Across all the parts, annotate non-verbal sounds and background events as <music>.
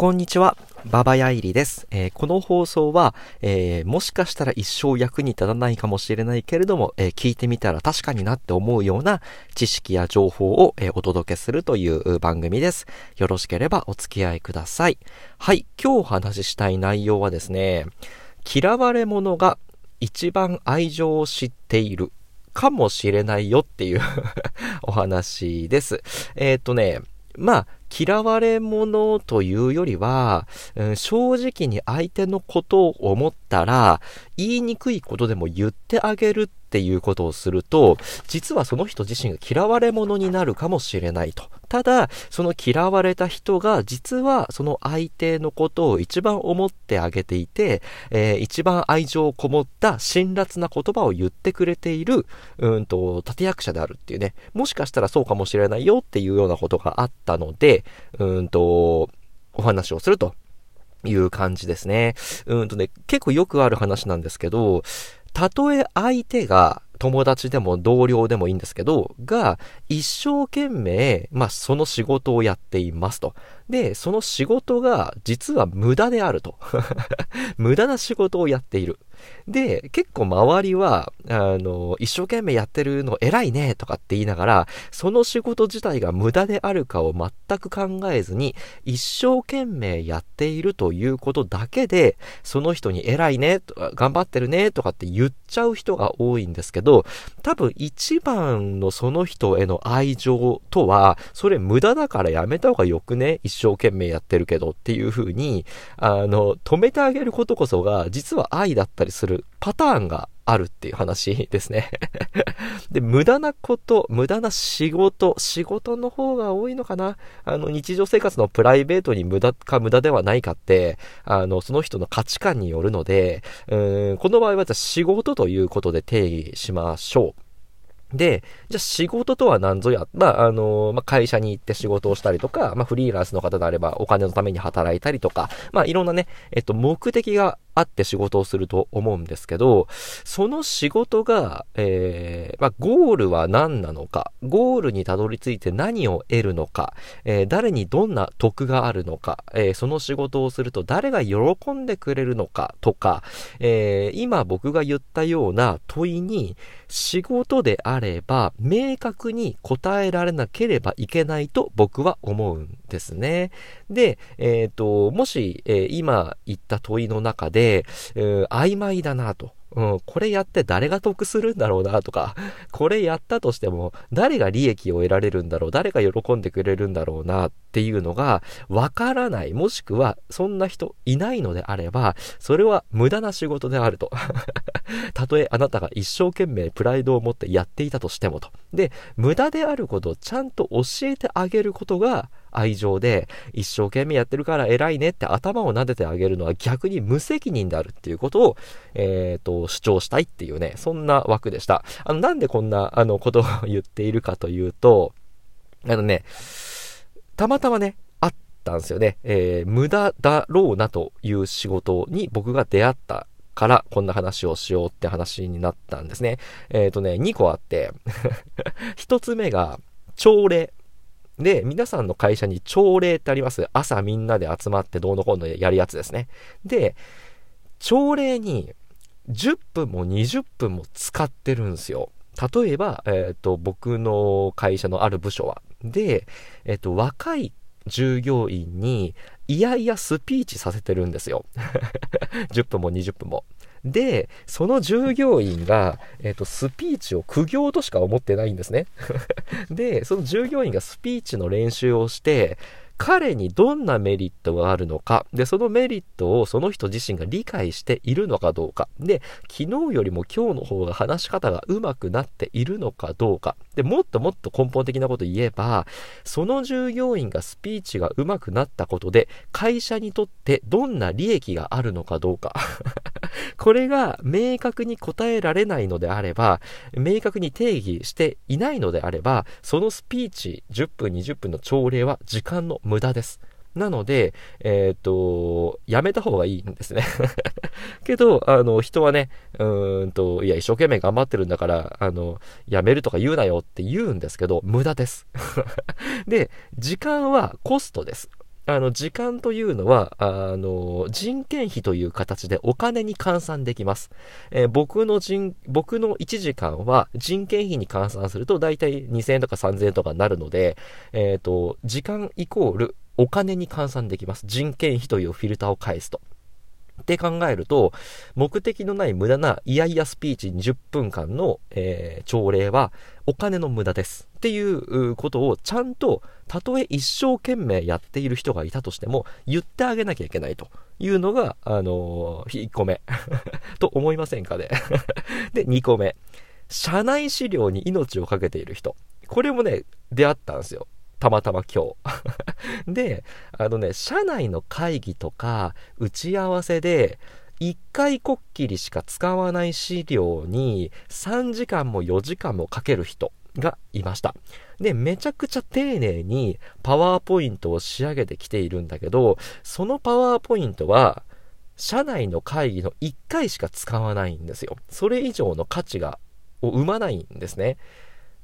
こんにちは。ババヤイリです。えー、この放送は、えー、もしかしたら一生役に立たないかもしれないけれども、えー、聞いてみたら確かになって思うような知識や情報を、えお届けするという番組です。よろしければお付き合いください。はい、今日お話ししたい内容はですね、嫌われ者が一番愛情を知っているかもしれないよっていう <laughs> お話です。えっとね、まあ、嫌われ者というよりは、うん、正直に相手のことを思ったら、言いにくいことでも言ってあげるっていうことをすると、実はその人自身が嫌われ者になるかもしれないと。ただ、その嫌われた人が、実はその相手のことを一番思ってあげていて、えー、一番愛情をこもった辛辣な言葉を言ってくれている、うんと、立役者であるっていうね、もしかしたらそうかもしれないよっていうようなことがあったので、うんと、お話をするという感じですね。うんとね、結構よくある話なんですけど、たとえ相手が友達でも同僚でもいいんですけど、が、一生懸命、まあ、その仕事をやっていますと。で、その仕事が実は無駄であると。<laughs> 無駄な仕事をやっている。で、結構周りは、あの、一生懸命やってるの偉いねとかって言いながら、その仕事自体が無駄であるかを全く考えずに、一生懸命やっているということだけで、その人に偉いね、頑張ってるねとかって言っちゃう人が多いんですけど、多分一番のその人への愛情とは、それ無駄だからやめた方がよくね？一生懸命やってるけどっていう風に、あの、止めてあげることこそが、実は愛だったりするパターンがあるっていう話ですね <laughs> で、無駄なこと、無駄な仕事、仕事の方が多いのかな？あの、日常生活のプライベートに無駄か無駄ではないかって、あの、その人の価値観によるので、うん、この場合はじゃ仕事ということで定義しましょう。で、じゃあ仕事とは何ぞや？まあ、あの、まあ、会社に行って仕事をしたりとか、まあ、フリーランスの方であればお金のために働いたりとか、まあ、いろんなね、えっと、目的があって仕事をすると思うんですけど、その仕事が、えー、まあ、ゴールは何なのか、ゴールにたどり着いて何を得るのか、えー、誰にどんな得があるのか、えー、その仕事をすると誰が喜んでくれるのかとか、え今僕が言ったような問いに、仕事であれば明確に答えられなければいけないと僕は思うんですね。で、えっ、と、もし、え今言った問いの中で、で、曖昧だなと。うん、これやって誰が得するんだろうなとか、<laughs> これやったとしても誰が利益を得られるんだろう、誰が喜んでくれるんだろうな。っっていうのがわからない、もしくはそんな人いないのであれば、それは無駄な仕事であると。<laughs> たとえあなたが一生懸命プライドを持ってやっていたとしてもと。で、無駄であることをちゃんと教えてあげることが愛情で、一生懸命やってるから偉いねって頭を撫でてあげるのは逆に無責任であるっていうことを、えっ、ー、と、主張したいっていうね、そんな枠でした。あの、なんでこんな、あの、ことを <laughs> 言っているかというと、あのね、たまたまね、あったんですよね。えー、無駄だろうなという仕事に僕が出会ったからこんな話をしようって話になったんですね。えっ、ー、とね、2個あって <laughs> 1つ目が朝礼。で、皆さんの会社に朝礼ってあります。朝みんなで集まってどうのこうのやるやつですね。で、朝礼に10分も20分も使ってるんですよ。例えば、えっ、ー、と、僕の会社のある部署は。で、えっ、と、若い従業員に、いやいやスピーチさせてるんですよ。<laughs> 10分も20分も。で、その従業員が、えっ、と、スピーチを苦行としか思ってないんですね。<laughs> で、その従業員がスピーチの練習をして、彼にどんなメリットがあるのか、で、そのメリットをその人自身が理解しているのかどうか、で、昨日よりも今日の方が話し方が上手くなっているのかどうか、で、もっともっと根本的なこと言えば、その従業員がスピーチが上手くなったことで、会社にとってどんな利益があるのかどうか。<laughs> これが明確に答えられないのであれば、明確に定義していないのであれば、そのスピーチ10分20分の朝礼は時間の無駄です。なので、えっ、と、やめた方がいいんですね <laughs> けど、あの、人はね、うんと、いや、一生懸命頑張ってるんだから、あの、やめるとか言うなよって言うんですけど、無駄です <laughs> で、時間はコストです。あの、時間というのは、あの、人件費という形でお金に換算できます。えー、僕の人、僕の1時間は人件費に換算すると大体2000円とか3000円とかになるので、えっ、ー、と、時間イコールお金に換算できます。人件費というフィルターを返すと。って考えると、目的のない無駄なイヤイヤスピーチ20分間の、えー、朝礼はお金の無駄です。っていうことをちゃんと、たとえ一生懸命やっている人がいたとしても、言ってあげなきゃいけないというのが、あのー、1個目。<laughs> と思いませんかね。<laughs> で、2個目。社内資料に命を懸けている人。これもね、出会ったんですよ。たまたま今日。<laughs> で、あのね、社内の会議とか打ち合わせで、1回こっきりしか使わない資料に3時間も4時間もかける人がいました。で、めちゃくちゃ丁寧にパワーポイントを仕上げてきているんだけど、そのパワーポイントは、社内の会議の1回しか使わないんですよ。それ以上の価値が、を生まないんですね。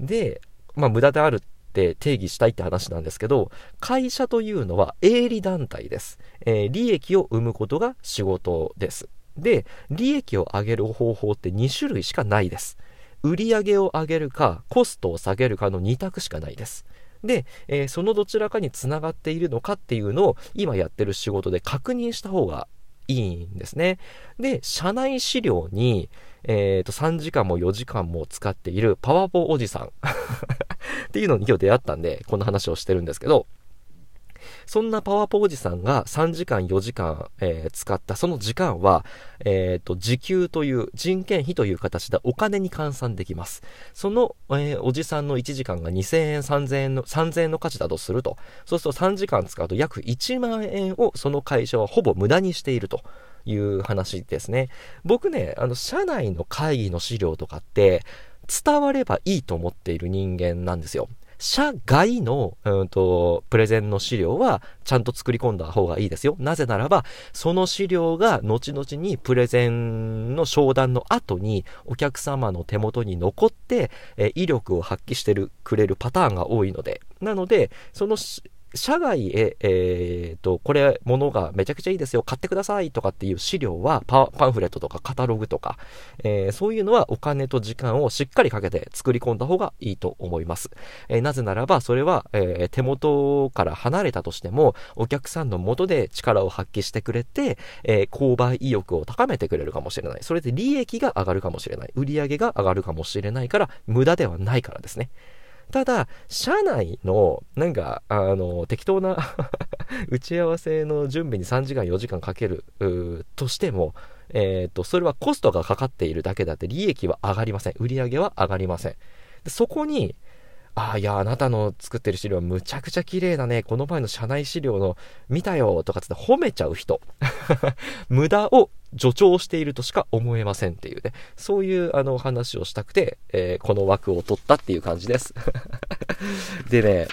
で、まあ無駄であるって定義したいって話なんですけど、会社というのは営利団体です。えー、利益を生むことが仕事です。で、利益を上げる方法って2種類しかないです。売上を上げるか、コストを下げるかの2択しかないです。で、えー、そのどちらかにつながっているのかっていうのを今やってる仕事で確認した方がいいんですね。で、社内資料に、えっ、ー、と、3時間も4時間も使っているパワポおじさん <laughs> っていうのに今日出会ったんで、この話をしてるんですけど、そんなパワポおじさんが3時間4時間、えー、使ったその時間は、えっ、ー、と、時給という人件費という形でお金に換算できます。その、えー、おじさんの1時間が2000円、3000円の、3000円の価値だとすると、そうすると3時間使うと約1万円をその会社はほぼ無駄にしていると。いう話ですね。僕ね、あの、社内の会議の資料とかって、伝わればいいと思っている人間なんですよ。社外の、うんと、プレゼンの資料はちゃんと作り込んだ方がいいですよ。なぜならば、その資料が後々にプレゼンの商談の後にお客様の手元に残って、え威力を発揮してる、くれるパターンが多いので。なので、その社外へ、えー、と、これ、物がめちゃくちゃいいですよ、買ってくださいとかっていう資料はパ、ンフレットとかカタログとか、えー、そういうのはお金と時間をしっかりかけて作り込んだ方がいいと思います。えー、なぜならば、それは、え手元から離れたとしても、お客さんの元で力を発揮してくれて、え購買意欲を高めてくれるかもしれない。それで利益が上がるかもしれない。売上が上がるかもしれないから、無駄ではないからですね。ただ、社内の、なんか、あの、適当な <laughs> 打ち合わせの準備に3時間、4時間かける、としても、えっ、ー、と、それはコストがかかっているだけだって、利益は上がりません。売り上げは上がりません。そこに、ああ、いや、あなたの作ってる資料むちゃくちゃ綺麗だね。この前の社内資料の見たよとかつって褒めちゃう人。<laughs> 無駄を助長しているとしか思えませんっていうね。そういうあの話をしたくて、えー、この枠を取ったっていう感じです。<laughs> でね、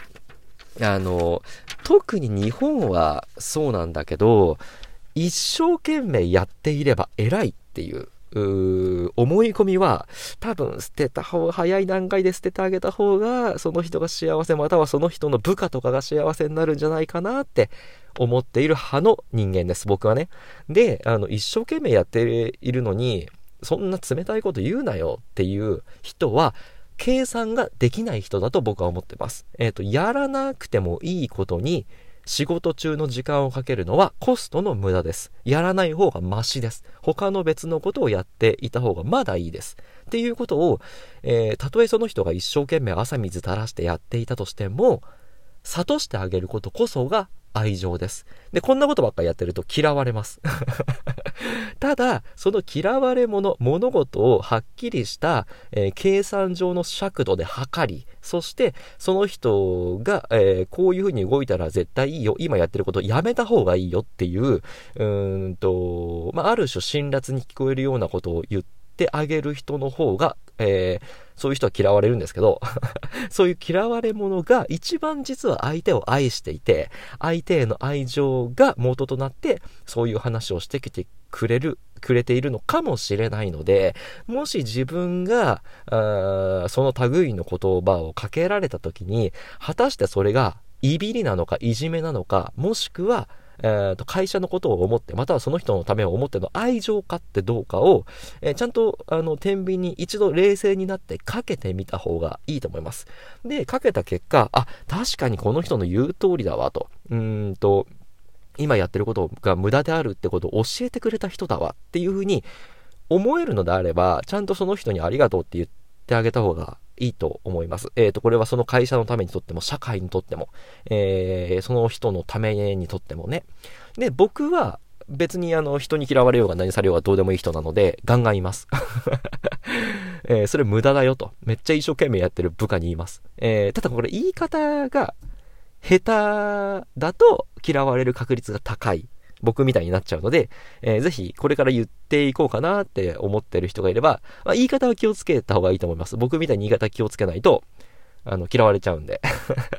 あの、特に日本はそうなんだけど、一生懸命やっていれば偉いっていう思い込みは、多分捨てた方が、早い段階で捨ててあげた方が、その人が幸せ、またはその人の部下とかが幸せになるんじゃないかなって思っている派の人間です、僕はね。で、あの、一生懸命やっているのに、そんな冷たいこと言うなよっていう人は、計算ができない人だと僕は思ってます。えっ、ー、と、やらなくてもいいことに、仕事中の時間をかけるのはコストの無駄です。やらない方がマシです。他の別のことをやっていた方がまだいいです。っていうことを、えー、たとえその人が一生懸命朝水垂らしてやっていたとしても、諭してあげることこそが愛情です。で、こんなことばっかりやってると嫌われます。<laughs> ただ、その嫌われ者、物事をはっきりした、えー、計算上の尺度で測り、そして、その人が、えー、こういうふうに動いたら絶対いいよ、今やってることやめた方がいいよっていう、うんと、まあ、ある種辛辣に聞こえるようなことを言っててあげる人の方が、えー、そういう人は嫌われるんですけど <laughs> そういう嫌われ者が一番実は相手を愛していて、相手への愛情が元となって、そういう話をしてきてくれる、くれているのかもしれないので、もし自分が、あその類の言葉をかけられた時に、果たしてそれがいびりなのかいじめなのか、もしくは、えー、と会社のことを思って、またはその人のためを思っての愛情かってどうかを、えー、ちゃんと、あの、天秤に一度冷静になってかけてみた方がいいと思います。で、かけた結果、あ、確かにこの人の言う通りだわ、と。うんと、今やってることが無駄であるってことを教えてくれた人だわっていうふうに思えるのであれば、ちゃんとその人にありがとうって言っててあげた方がいいと思います。えっ、ー、と、これはその会社のためにとっても、社会にとっても、えー、その人のためにとってもね。で、僕は、別にあの、人に嫌われようが何されようがどうでもいい人なので、ガンガン言います。<laughs> えー、それ無駄だよと。めっちゃ一生懸命やってる部下に言います。えー、ただこれ言い方が、下手だと嫌われる確率が高い。僕みたいになっちゃうので、えー、ぜひこれから言っていこうかなって思ってる人がいれば、まあ、言い方は気をつけた方がいいと思います。僕みたいに言い方気をつけないと、あの、嫌われちゃうんで。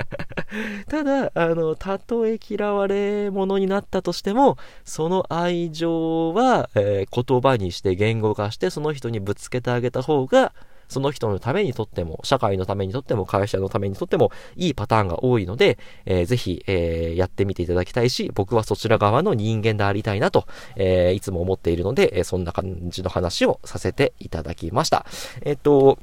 <laughs> ただ、あの、たとえ嫌われ者になったとしても、その愛情は、えー、言葉にして言語化して、その人にぶつけてあげた方が、その人のためにとっても、社会のためにとっても、会社のためにとっても、いいパターンが多いので、えー、ぜひ、えー、やってみていただきたいし、僕はそちら側の人間でありたいなと、えー、いつも思っているので、えそんな感じの話をさせていただきました。えっと、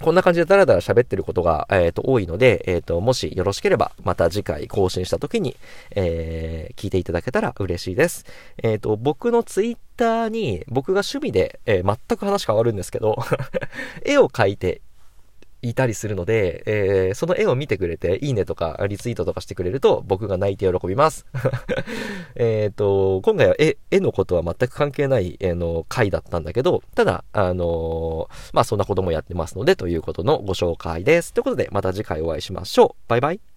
こんな感じでダラダラ喋ってることが、えっ、ー、と、多いので、えっ、ー、と、もしよろしければ、また次回更新した時に、えー、聞いていただけたら嬉しいです。えっ、と、僕のツイッターに、僕が趣味で、え全く話変わるんですけど <laughs> 絵を描いていたりするので、えー、その絵を見てくれて、いいねとかリツイートとかしてくれると、僕が泣いて喜びます。<laughs> えっと、今回は絵、絵のことは全く関係ない、えー、の回だったんだけど、ただ、あのー、まあ、そんなこともやってますので、ということのご紹介です。ということで、また次回お会いしましょう。バイバイ。